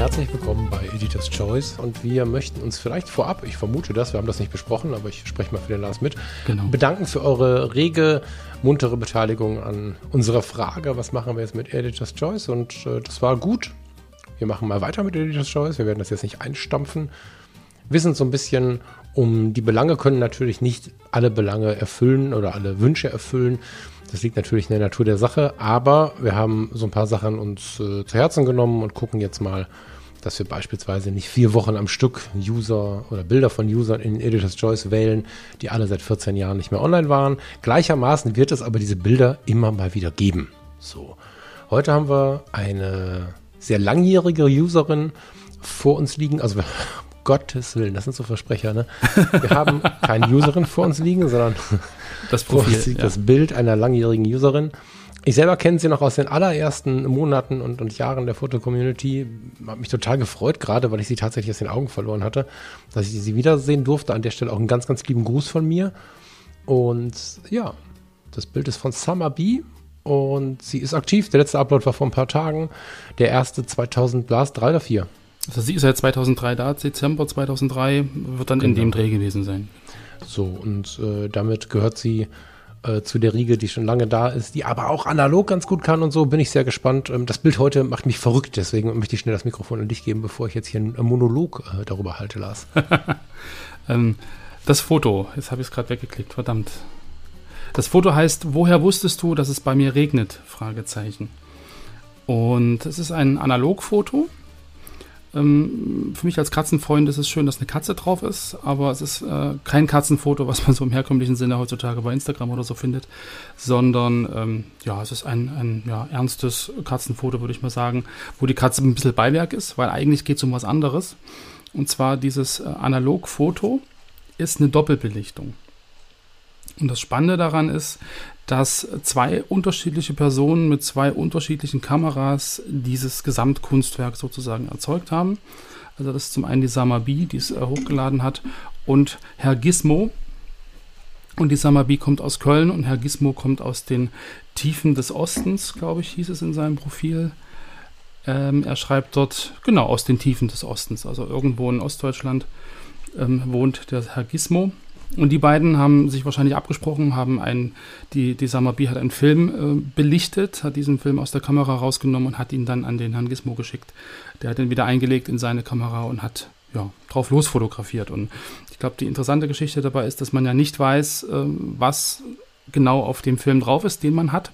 Herzlich willkommen bei Editor's Choice und wir möchten uns vielleicht vorab, ich vermute das, wir haben das nicht besprochen, aber ich spreche mal für den Lars mit, Genau. bedanken für eure rege, muntere Beteiligung an unserer Frage, was machen wir jetzt mit Editor's Choice und äh, das war gut. Wir machen mal weiter mit Editor's Choice, wir werden das jetzt nicht einstampfen. Wissen so ein bisschen um die Belange, können natürlich nicht alle Belange erfüllen oder alle Wünsche erfüllen. Das liegt natürlich in der Natur der Sache, aber wir haben so ein paar Sachen uns äh, zu Herzen genommen und gucken jetzt mal, dass wir beispielsweise nicht vier Wochen am Stück User oder Bilder von Usern in Editor's Choice wählen, die alle seit 14 Jahren nicht mehr online waren. Gleichermaßen wird es aber diese Bilder immer mal wieder geben. So. Heute haben wir eine sehr langjährige Userin vor uns liegen. Also, Gottes Willen, das sind so Versprecher, ne? Wir haben keine Userin vor uns liegen, sondern Das Profil. Ja. das Bild einer langjährigen Userin. Ich selber kenne sie noch aus den allerersten Monaten und, und Jahren der Foto-Community. Hat mich total gefreut, gerade weil ich sie tatsächlich aus den Augen verloren hatte, dass ich sie wiedersehen durfte. An der Stelle auch einen ganz, ganz lieben Gruß von mir. Und ja, das Bild ist von Summer Bee und sie ist aktiv. Der letzte Upload war vor ein paar Tagen. Der erste 2000, Blast 3 oder 4. Also sie ist seit 2003 da, Dezember 2003 wird dann in Genau. dem Dreh gewesen sein. So, und äh, damit gehört sie äh, zu der Riege, die schon lange da ist, die aber auch analog ganz gut kann und so. Bin ich sehr gespannt. Ähm, das Bild heute macht mich verrückt, deswegen möchte ich schnell das Mikrofon an dich geben, bevor ich jetzt hier einen Monolog äh, darüber halte, Lars. Ähm, das Foto, jetzt habe ich es gerade weggeklickt, verdammt. Das Foto heißt, woher wusstest du, dass es bei mir regnet? Fragezeichen. Und es ist ein Analogfoto. Ähm, für mich als Katzenfreund ist es schön, dass eine Katze drauf ist, aber es ist äh, kein Katzenfoto, was man so im herkömmlichen Sinne heutzutage bei Instagram oder so findet, sondern ähm, ja, es ist ein, ein ja, ernstes Katzenfoto, würde ich mal sagen, wo die Katze ein bisschen Beiwerk ist, weil eigentlich geht es um was anderes. Und zwar dieses äh, Analogfoto ist eine Doppelbelichtung. Und das Spannende daran ist, dass zwei unterschiedliche Personen mit zwei unterschiedlichen Kameras dieses Gesamtkunstwerk sozusagen erzeugt haben. Also das ist zum einen die Samabi, die es äh, hochgeladen hat, und Herr Gizmo. Und die Samabi kommt aus Köln und Herr Gizmo kommt aus den Tiefen des Ostens, glaube ich, hieß es in seinem Profil. Ähm, er schreibt dort, genau, aus den Tiefen des Ostens, also irgendwo in Ostdeutschland ähm, wohnt der Herr Gizmo. Und die beiden haben sich wahrscheinlich abgesprochen, haben einen, die, die Samabi hat einen Film äh, belichtet, hat diesen Film aus der Kamera rausgenommen und hat ihn dann an den Herrn Gizmo geschickt. Der hat ihn wieder eingelegt in seine Kamera und hat ja, drauf losfotografiert. Und ich glaube, die interessante Geschichte dabei ist, dass man ja nicht weiß, äh, was genau auf dem Film drauf ist, den man hat.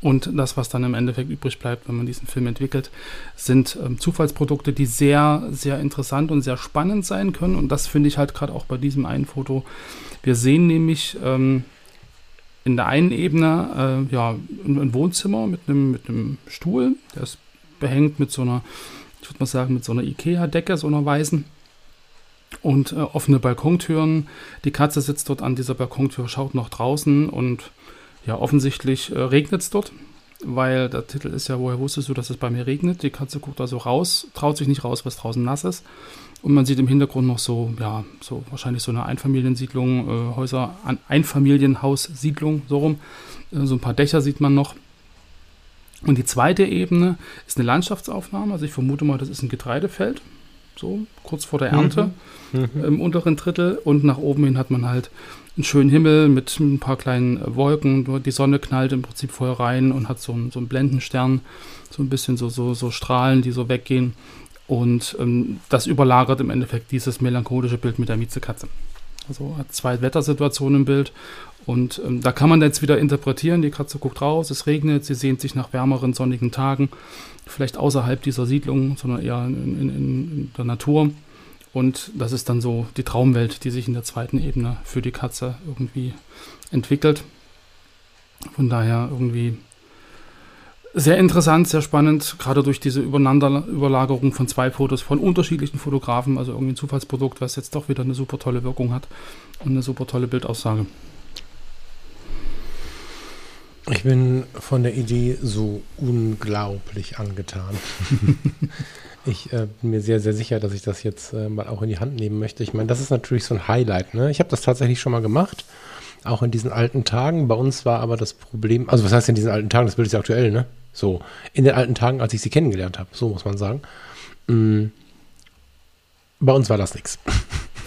Und das, was dann im Endeffekt übrig bleibt, wenn man diesen Film entwickelt, sind ähm, Zufallsprodukte, die sehr, sehr interessant und sehr spannend sein können. Und das finde ich halt gerade auch bei diesem einen Foto. Wir sehen nämlich ähm, in der einen Ebene äh, ja, ein, Wohnzimmer mit einem, mit Stuhl, der ist behängt mit so einer, ich würde mal sagen, mit so einer Ikea-Decke, so einer weißen. Und äh, offene Balkontüren. Die Katze sitzt dort an dieser Balkontür, schaut nach draußen und ja, offensichtlich äh, regnet es dort, weil der Titel ist ja, woher wusstest du, dass es bei mir regnet? Die Katze guckt also raus, traut sich nicht raus, was draußen nass ist. Und man sieht im Hintergrund noch so, ja, so wahrscheinlich so eine Einfamiliensiedlung, äh, Häuser, an Einfamilienhaussiedlung, so rum. Äh, so ein paar Dächer sieht man noch. Und die zweite Ebene ist eine Landschaftsaufnahme. Also ich vermute mal, das ist ein Getreidefeld, so kurz vor der Ernte im unteren Drittel. Und nach oben hin hat man halt einen schönen Himmel mit ein paar kleinen äh, Wolken. Die Sonne knallt im Prinzip voll rein und hat so einen, so einen Blendenstern, so ein bisschen so, so, so Strahlen, die so weggehen. Und ähm, das überlagert im Endeffekt dieses melancholische Bild mit der Miezekatze. Also hat zwei Wettersituationen im Bild. Und ähm, da kann man jetzt wieder interpretieren, die Katze guckt raus, es regnet, sie sehnt sich nach wärmeren, sonnigen Tagen, vielleicht außerhalb dieser Siedlung, sondern eher in, in, in der Natur. Und das ist dann so die Traumwelt, die sich in der zweiten Ebene für die Katze irgendwie entwickelt. Von daher irgendwie Sehr interessant, sehr spannend, gerade durch diese Übereinanderüberlagerung von zwei Fotos von unterschiedlichen Fotografen, also irgendwie ein Zufallsprodukt, was jetzt doch wieder eine super tolle Wirkung hat und eine super tolle Bildaussage. Ich bin von der Idee so unglaublich angetan. ich äh, bin mir sehr, sehr sicher, dass ich das jetzt äh, mal auch in die Hand nehmen möchte. Ich meine, das ist natürlich so ein Highlight. Ne? Ich habe das tatsächlich schon mal gemacht, auch in diesen alten Tagen. Bei uns war aber das Problem, also was heißt in diesen alten Tagen? Das Bild ist ja aktuell, ne? So, in den alten Tagen, als ich sie kennengelernt habe, so muss man sagen. Mhm. Bei uns war das nichts.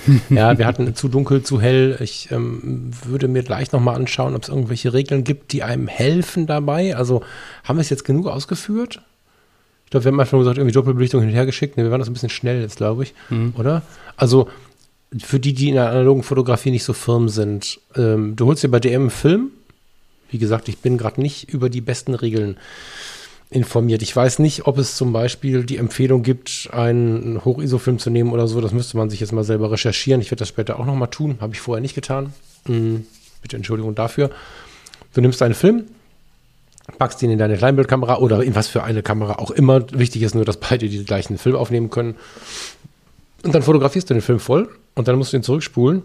ja, wir hatten zu dunkel, zu hell. Ich ähm, würde mir gleich nochmal anschauen, ob es irgendwelche Regeln gibt, die einem helfen dabei. Also haben wir es jetzt genug ausgeführt? Ich glaube, wir haben einfach nur gesagt, irgendwie Doppelbelichtung hin und her geschickt. Ne, wir waren das ein bisschen schnell jetzt, glaube ich. Mhm. Oder? Also für die, die in der analogen Fotografie nicht so firm sind, ähm, du holst dir bei DM einen Film. Wie gesagt, ich bin gerade nicht über die besten Regeln informiert. Ich weiß nicht, ob es zum Beispiel die Empfehlung gibt, einen Hoch-ISO-Film zu nehmen oder so. Das müsste man sich jetzt mal selber recherchieren. Ich werde das später auch nochmal tun. Habe ich vorher nicht getan. Mhm. Bitte Entschuldigung dafür. Du nimmst einen Film, packst ihn in deine Kleinbildkamera oder in was für eine Kamera auch immer. Wichtig ist nur, dass beide die gleichen Film aufnehmen können. Und dann fotografierst du den Film voll und dann musst du ihn zurückspulen.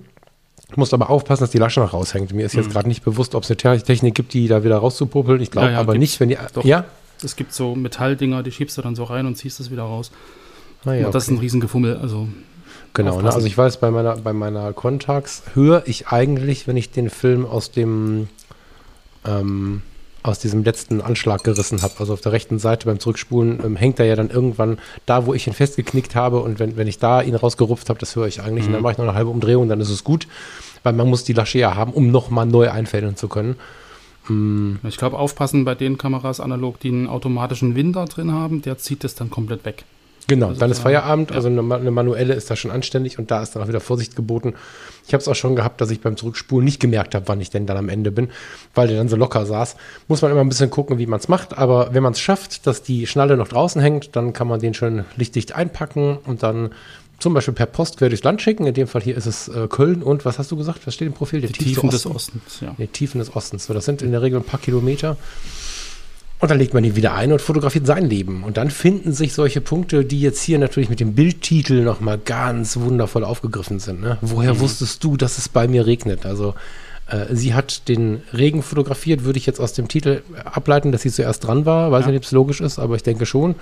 Du musst aber aufpassen, dass die Lasche noch raushängt. Mir ist jetzt mhm. gerade nicht bewusst, ob es eine Technik gibt, die da wieder rauszupopeln. Ich glaube ja, ja, aber nicht, wenn die. Doch. Ja? Es gibt so Metalldinger, die schiebst du dann so rein und ziehst es wieder raus. Ah, ja, und das okay. ist ein Riesengefummel. Also genau, ne? also ich weiß, bei meiner, bei meiner Contax höre ich eigentlich, wenn ich den Film aus dem ähm, aus diesem letzten Anschlag gerissen habe. Also auf der rechten Seite beim Zurückspulen ähm, hängt er ja dann irgendwann da, wo ich ihn festgeknickt habe. Und wenn, wenn ich da ihn rausgerupft habe, das höre ich eigentlich. Mhm. Und dann mache ich noch eine halbe Umdrehung, dann ist es gut. Weil man muss die Lasche ja haben, um nochmal neu einfädeln zu können. Mm. Ich glaube, aufpassen bei den Kameras analog, die einen automatischen Winder drin haben, der zieht das dann komplett weg. Genau, also dann ist Feierabend, ja. also eine, eine, manuelle ist da schon anständig und da ist dann auch wieder Vorsicht geboten. Ich habe es auch schon gehabt, dass ich beim Zurückspulen nicht gemerkt habe, wann ich denn dann am Ende bin, weil der dann so locker saß. Muss man immer ein bisschen gucken, wie man es macht, aber wenn man es schafft, dass die Schnalle noch draußen hängt, dann kann man den schön lichtdicht einpacken und dann zum Beispiel per Post quer durchs Land schicken. In dem Fall hier ist es äh, Köln und was hast du gesagt? Was steht im Profil? Die, die Tiefen Osten. des Ostens, ja. Die Tiefen des Ostens. So, das sind in der Regel ein paar Kilometer. Und dann legt man ihn wieder ein und fotografiert sein Leben. Und dann finden sich solche Punkte, die jetzt hier natürlich mit dem Bildtitel nochmal ganz wundervoll aufgegriffen sind. Ne? Woher mhm. wusstest du, dass es bei mir regnet? Also äh, sie hat den Regen fotografiert, würde ich jetzt aus dem Titel ableiten, dass sie zuerst dran war. Weiß ja. nicht, ob es logisch ist, aber ich denke schon.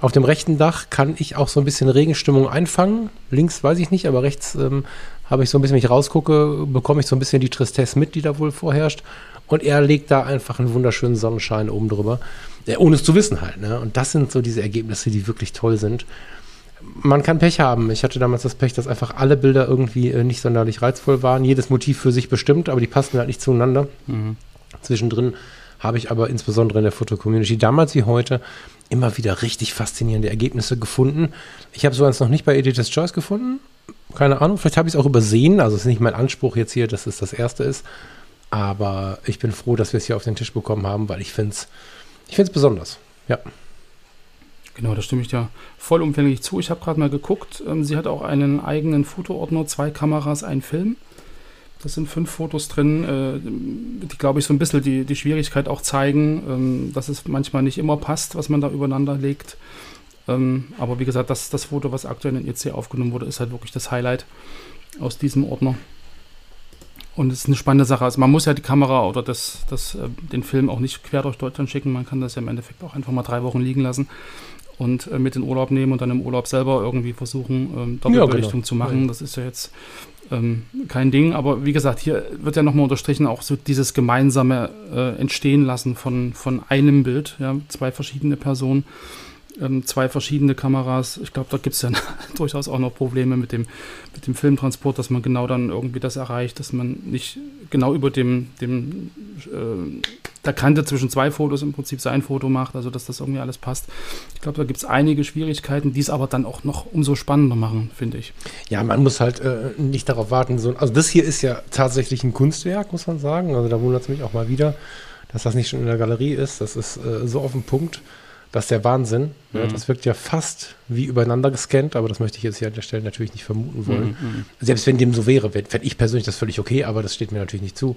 Auf dem rechten Dach kann ich auch so ein bisschen Regenstimmung einfangen. Links weiß ich nicht, aber rechts ähm, habe ich so ein bisschen, wenn ich rausgucke, bekomme ich so ein bisschen die Tristesse mit, die da wohl vorherrscht. Und er legt da einfach einen wunderschönen Sonnenschein oben drüber. Ja, ohne es zu wissen halt. Ne? Und das sind so diese Ergebnisse, die wirklich toll sind. Man kann Pech haben. Ich hatte damals das Pech, dass einfach alle Bilder irgendwie äh, nicht sonderlich reizvoll waren. Jedes Motiv für sich bestimmt, aber die passten halt nicht zueinander. Mhm. Zwischendrin habe ich aber insbesondere in der Foto-Community damals wie heute immer wieder richtig faszinierende Ergebnisse gefunden. Ich habe so eins noch nicht bei Editor's Choice gefunden. Keine Ahnung, vielleicht habe ich es auch übersehen. Also es ist nicht mein Anspruch jetzt hier, dass es das erste ist. Aber ich bin froh, dass wir es hier auf den Tisch bekommen haben, weil ich finde es ich find's besonders. Ja. Genau, da stimme ich dir vollumfänglich zu. Ich habe gerade mal geguckt. Ähm, sie hat auch einen eigenen Fotoordner, zwei Kameras, ein Film. Das sind fünf Fotos drin, äh, die, glaube ich, so ein bisschen die, die Schwierigkeit auch zeigen, ähm, dass es manchmal nicht immer passt, was man da übereinander legt. Ähm, aber wie gesagt, das, das Foto, was aktuell in EC aufgenommen wurde, ist halt wirklich das Highlight aus diesem Ordner. Und es ist eine spannende Sache. Also man muss ja die Kamera oder das, das, äh, den Film auch nicht quer durch Deutschland schicken. Man kann das ja im Endeffekt auch einfach mal drei Wochen liegen lassen und äh, mit in Urlaub nehmen und dann im Urlaub selber irgendwie versuchen, ähm, Doppelbelichtung ja, genau. zu machen. Das ist ja jetzt ähm, kein Ding. Aber wie gesagt, hier wird ja nochmal unterstrichen, auch so dieses gemeinsame äh, Entstehen lassen von, von einem Bild, ja, zwei verschiedene Personen ähm, zwei verschiedene Kameras. Ich glaube, da gibt es dann durchaus auch noch Probleme mit dem, mit dem Filmtransport, dass man genau dann irgendwie das erreicht, dass man nicht genau über dem, dem äh, der Kante zwischen zwei Fotos im Prinzip sein Foto macht, also dass das irgendwie alles passt. Ich glaube, da gibt es einige Schwierigkeiten, die es aber dann auch noch umso spannender machen, finde ich. Ja, man muss halt äh, nicht darauf warten. So, also das hier ist ja tatsächlich ein Kunstwerk, muss man sagen. Also da wundert es mich auch mal wieder, dass das nicht schon in der Galerie ist. Das ist äh, so auf den Punkt. Das ist der Wahnsinn. Ne? Mhm. Das wirkt ja fast wie übereinander gescannt, aber das möchte ich jetzt hier an der Stelle natürlich nicht vermuten wollen. Mhm. mhm. Selbst wenn dem so wäre, fände ich persönlich das völlig okay, aber das steht mir natürlich nicht zu.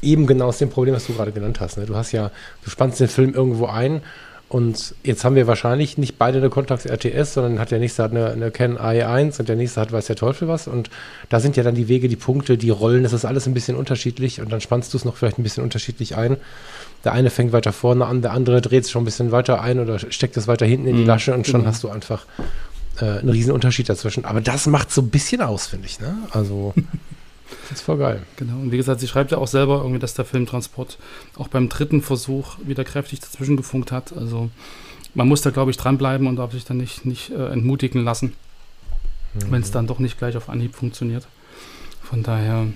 eben genau aus dem Problem, was du gerade genannt hast. Ne? Du hast ja, du spannst den Film irgendwo ein und jetzt haben wir wahrscheinlich nicht beide eine Contax RTS, sondern hat der nächste hat eine, eine Canon i1 und der nächste hat weiß der Teufel was. Und da sind ja dann die Wege, die Punkte, die Rollen, das ist alles ein bisschen unterschiedlich und dann spannst du es noch vielleicht ein bisschen unterschiedlich ein. Der eine fängt weiter vorne an, der andere dreht es schon ein bisschen weiter ein oder steckt es weiter hinten in die Mhm, Lasche und schon genau. hast du einfach äh, einen riesen Unterschied dazwischen. Aber das macht so ein bisschen aus, finde ich. Ne? Also, das ist voll geil. Genau. Und wie gesagt, sie schreibt ja auch selber irgendwie, dass der Filmtransport auch beim dritten Versuch wieder kräftig dazwischen gefunkt hat. Also man muss da, glaube ich, dranbleiben und darf sich dann nicht, nicht äh, entmutigen lassen, wenn es dann doch nicht gleich auf Anhieb funktioniert. Von daher,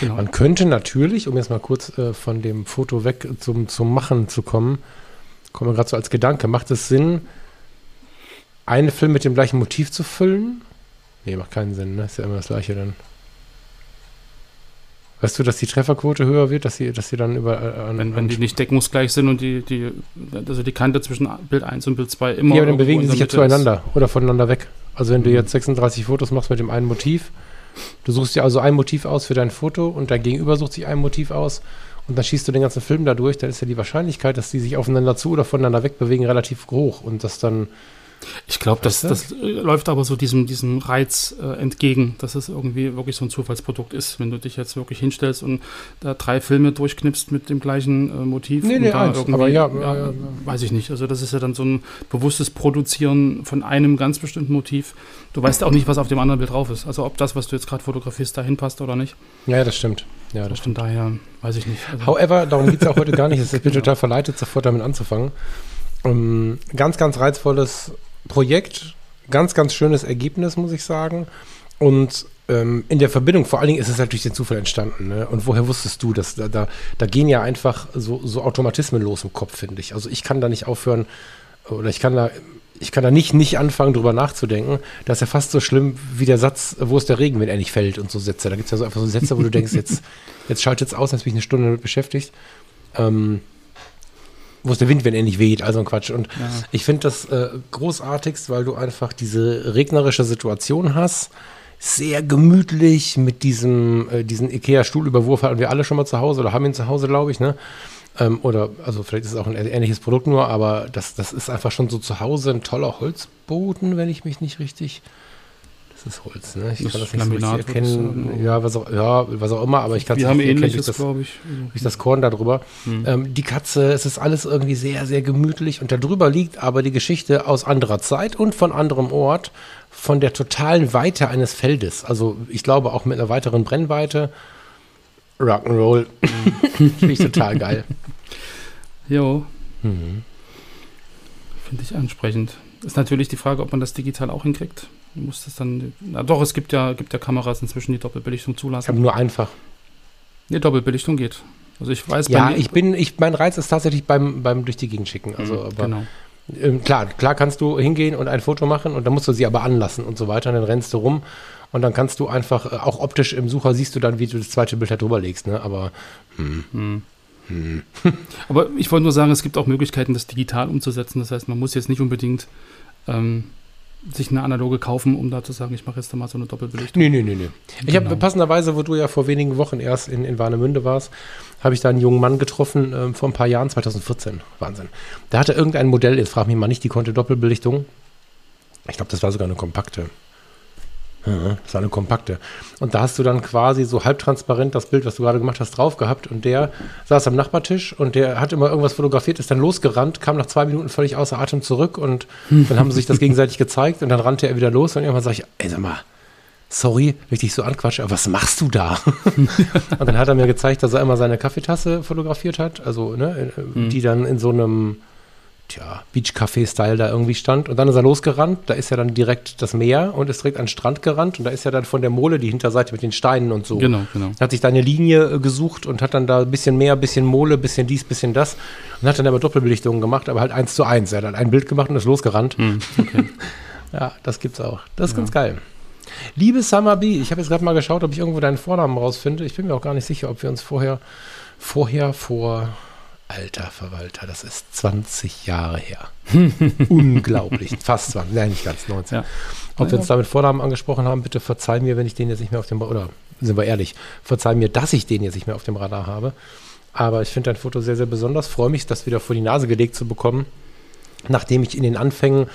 genau. Man könnte natürlich, um jetzt mal kurz äh, von dem Foto weg zum, zum Machen zu kommen, kommen wir gerade so als Gedanke, macht es Sinn, einen Film mit dem gleichen Motiv zu füllen? Nee, macht keinen Sinn, ne? Ist ja immer das gleiche dann. Weißt du, dass die Trefferquote höher wird, dass sie, dass sie dann über. Äh, wenn, wenn die nicht deckungsgleich sind und die, die, also die Kante zwischen Bild 1 und Bild 2 immer. Ja, aber dann bewegen die sich ja Mitte ist. zueinander oder voneinander weg. Also wenn du Mhm. jetzt 36 Fotos machst mit dem einen Motiv, du suchst dir also ein Motiv aus für dein Foto und dein Gegenüber sucht sich ein Motiv aus und dann schießt du den ganzen Film dadurch, dann ist ja die Wahrscheinlichkeit, dass die sich aufeinander zu oder voneinander wegbewegen, relativ hoch und das dann, Ich glaube, das, das äh, läuft aber so diesem, diesem Reiz äh, entgegen, dass es irgendwie wirklich so ein Zufallsprodukt ist, wenn du dich jetzt wirklich hinstellst und da drei Filme durchknipst mit dem gleichen äh, Motiv. Nee, nee, eins, aber ja, ja, ja. weiß ich nicht. Also das ist ja dann so ein bewusstes Produzieren von einem ganz bestimmten Motiv. Du weißt auch nicht, was auf dem anderen Bild drauf ist. Also ob das, was du jetzt gerade fotografierst, dahin passt oder nicht. ja, das stimmt. Ja, das Von daher weiß ich nicht. Also, However, darum geht es auch heute gar nicht. Ich bin total verleitet, sofort damit anzufangen. Ähm, ganz, ganz reizvolles Projekt, ganz, ganz schönes Ergebnis, muss ich sagen. Und ähm, in der Verbindung, vor allen Dingen ist es natürlich den Zufall entstanden. Ne? Und woher wusstest du, dass da, da, da gehen ja einfach so, so Automatismen los im Kopf, finde ich. Also ich kann da nicht aufhören, oder ich kann da, ich kann da nicht, nicht anfangen, drüber nachzudenken. Das ist ja fast so schlimm wie der Satz, wo ist der Regen, wenn er nicht fällt und so Sätze. Da gibt es ja so einfach so Sätze, wo du denkst, jetzt, jetzt schaltet es aus, jetzt bin ich eine Stunde damit beschäftigt. Ähm, wo ist der Wind, wenn er nicht weht? Also ein Quatsch. Und Ja. ich finde das äh, großartigst, weil du einfach diese regnerische Situation hast. Sehr gemütlich mit diesem, äh, diesen IKEA-Stuhlüberwurf hatten wir alle schon mal zu Hause oder haben ihn zu Hause, glaube ich, ne? Ähm, oder, also vielleicht ist es auch ein ähnliches Produkt nur, aber das, das ist einfach schon so zu Hause ein toller Holzboden, wenn ich mich nicht richtig. Das ist Holz, ne? Ich Das kann das nicht so Laminat richtig wird es erkennen. sein, Ja, was auch, ja, was auch immer, aber ich kann es haben nicht erkennen durch ähnliches, das- glaube ich. durch das Korn da drüber. Hm. Ähm, die Katze, es ist alles irgendwie sehr, sehr gemütlich und darüber liegt aber die Geschichte aus anderer Zeit und von anderem Ort, von der totalen Weite eines Feldes. Also ich glaube auch mit einer weiteren Brennweite. Rock'n'Roll. Finde ich total geil. Jo, Mhm. finde ich ansprechend. Ist natürlich die Frage, ob man das digital auch hinkriegt. Du musst das dann. Na doch, es gibt ja, gibt ja Kameras inzwischen, die Doppelbelichtung Ich habe zulassen. nur einfach. Nee, Doppelbelichtung geht. Also ich weiß Ja, ich bin, ich, mein Reiz ist tatsächlich beim, beim durch die Gegend schicken. Also, Mhm, aber, genau. ähm, klar, klar kannst du hingehen und ein Foto machen und dann musst du sie aber anlassen und so weiter. Und dann rennst du rum und dann kannst du einfach, äh, auch optisch im Sucher siehst du dann, wie du das zweite Bild da drüber legst. Ne? Aber Hm. Aber ich wollte nur sagen, es gibt auch Möglichkeiten, das digital umzusetzen. Das heißt, man muss jetzt nicht unbedingt ähm, sich eine analoge kaufen, um da zu sagen, ich mache jetzt da mal so eine Doppelbelichtung. Nee, nee, nee, nee. Ich habe Genau. passenderweise, wo du ja vor wenigen Wochen erst in, in Warnemünde warst, habe ich da einen jungen Mann getroffen, ähm, vor ein paar Jahren, 2014. Wahnsinn. Da hatte irgendein Modell, jetzt frag mich mal nicht, die konnte Doppelbelichtung. Ich glaube, das war sogar eine kompakte. Ja, das war eine kompakte. Und da hast du dann quasi so halbtransparent das Bild, was du gerade gemacht hast, drauf gehabt. Und der saß am Nachbartisch und der hat immer irgendwas fotografiert, ist dann losgerannt, kam nach zwei Minuten völlig außer Atem zurück und dann haben sie sich das gegenseitig gezeigt und dann rannte er wieder los und irgendwann sage ich, ey, sag mal, sorry, wenn ich dich so anquatsche, aber was machst du da? und dann hat er mir gezeigt, dass er immer seine Kaffeetasse fotografiert hat, also ne, äh, die dann in so einem tja, Beach-Café-Style da irgendwie stand. Und dann ist er losgerannt, da ist ja dann direkt das Meer und ist direkt an den Strand gerannt und da ist ja dann von der Mole die Hinterseite mit den Steinen und so. Genau, genau. Hat sich da eine Linie äh, gesucht und hat dann da ein bisschen mehr, ein bisschen Mole, ein bisschen dies, ein bisschen das und hat dann aber Doppelbelichtungen gemacht, aber halt eins zu eins. Er hat halt ein Bild gemacht und ist losgerannt. Hm, okay. Ja, das gibt's auch. Das ist Ja. ganz geil. Liebe Summer B, ich habe jetzt gerade mal geschaut, ob ich irgendwo deinen Vornamen rausfinde. Ich bin mir auch gar nicht sicher, ob wir uns vorher, vorher vor, alter Verwalter, das ist 20 Jahre her. Unglaublich. Fast 20, nein, nicht ganz, 19. Ja. Ob wir uns damit Vornamen angesprochen haben, bitte verzeih mir, wenn ich den jetzt nicht mehr auf dem, Ba- oder sind wir ehrlich. Verzeih mir, dass ich den jetzt nicht mehr auf dem Radar habe. Aber ich finde dein Foto sehr, sehr besonders. Freue mich, das wieder vor die Nase gelegt zu bekommen, nachdem ich in den Anfängen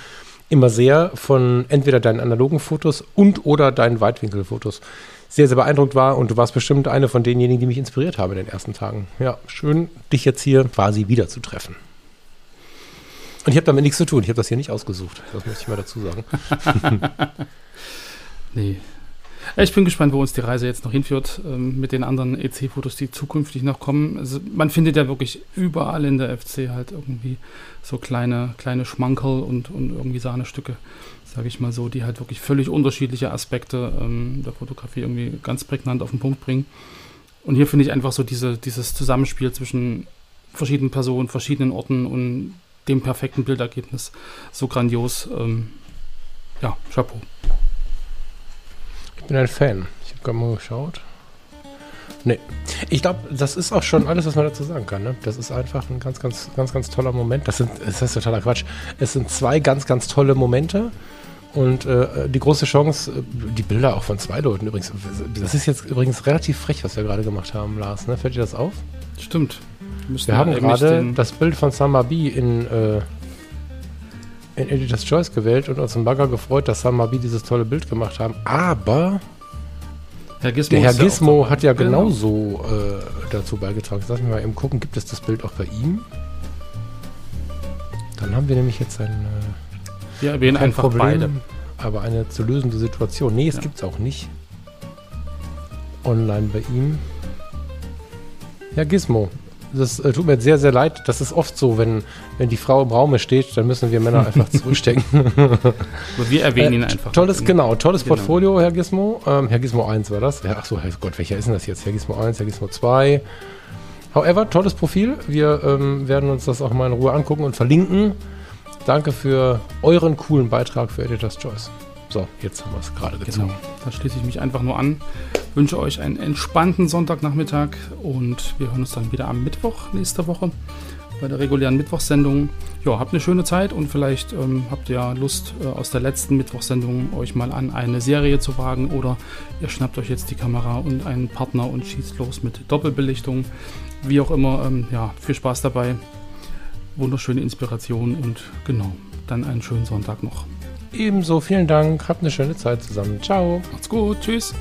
immer sehr von entweder deinen analogen Fotos und oder deinen Weitwinkelfotos sehr, sehr beeindruckt war. Und du warst bestimmt eine von denjenigen, die mich inspiriert haben in den ersten Tagen. Ja, schön, dich jetzt hier quasi wiederzutreffen. Und ich habe damit nichts zu tun. Ich habe das hier nicht ausgesucht. Das möchte ich mal dazu sagen. nee. Ich bin gespannt, wo uns die Reise jetzt noch hinführt ähm, mit den anderen EC-Fotos, die zukünftig noch kommen. Also man findet ja wirklich überall in der FC halt irgendwie so kleine, kleine Schmankerl und, und irgendwie Sahnestücke, sage ich mal so, die halt wirklich völlig unterschiedliche Aspekte ähm, der Fotografie irgendwie ganz prägnant auf den Punkt bringen. Und hier finde ich einfach so diese, dieses Zusammenspiel zwischen verschiedenen Personen, verschiedenen Orten und dem perfekten Bildergebnis so grandios. Ähm, ja, Chapeau. Ich bin ein Fan. Ich habe gerade mal geschaut. Nee. Ich glaube, das ist auch schon alles, was man dazu sagen kann. Ne? Das ist einfach ein ganz, ganz, ganz, ganz toller Moment. Das, sind, das ist totaler Quatsch. Es sind zwei ganz, ganz tolle Momente. Und äh, die große Chance, äh, die Bilder auch von zwei Leuten übrigens. Das ist jetzt übrigens relativ frech, was wir gerade gemacht haben, Lars. Ne? Fällt dir das auf? Stimmt. Wir, wir haben gerade das Bild von Samabi in, äh, in Editor's Choice gewählt und uns im Bagger gefreut, dass Samabi dieses tolle Bild gemacht haben. Aber Herr Gizmo der Herr Gizmo hat ja genau. genauso äh, dazu beigetragen. Lass mich mal eben gucken, gibt es das Bild auch bei ihm? Dann haben wir nämlich jetzt ein, äh, wir erwähnen einfach Problem, beide. aber eine zu lösende Situation. Nee, es ja. gibt es auch nicht. Online bei ihm. Herr Gizmo, das äh, tut mir sehr, sehr leid. Das ist oft so, wenn, wenn die Frau im Raume steht, dann müssen wir Männer einfach zurückstecken. wir erwähnen ihn äh, einfach. Tolles, genau, tolles genau. Portfolio, Herr Gizmo. Ähm, Herr Gizmo 1 war das. Ja, ach so, Herr Gott, welcher ist denn das jetzt? Herr Gizmo 1, Herr Gizmo 2. However, tolles Profil. Wir ähm, werden uns das auch mal in Ruhe angucken und verlinken. Danke für euren coolen Beitrag für Editor's Choice. So, jetzt haben wir es gerade gezogen. Genau, da schließe ich mich einfach nur an. Wünsche euch einen entspannten Sonntagnachmittag und wir hören uns dann wieder am Mittwoch nächste Woche bei der regulären Mittwochssendung. Ja, habt eine schöne Zeit und vielleicht ähm, habt ihr ja Lust, äh, aus der letzten Mittwochssendung euch mal an eine Serie zu wagen oder ihr schnappt euch jetzt die Kamera und einen Partner und schießt los mit Doppelbelichtung. Wie auch immer, ähm, ja, viel Spaß dabei. Wunderschöne Inspiration und genau, dann einen schönen Sonntag noch. Ebenso, vielen Dank. Habt eine schöne Zeit zusammen. Ciao. Macht's gut. Tschüss.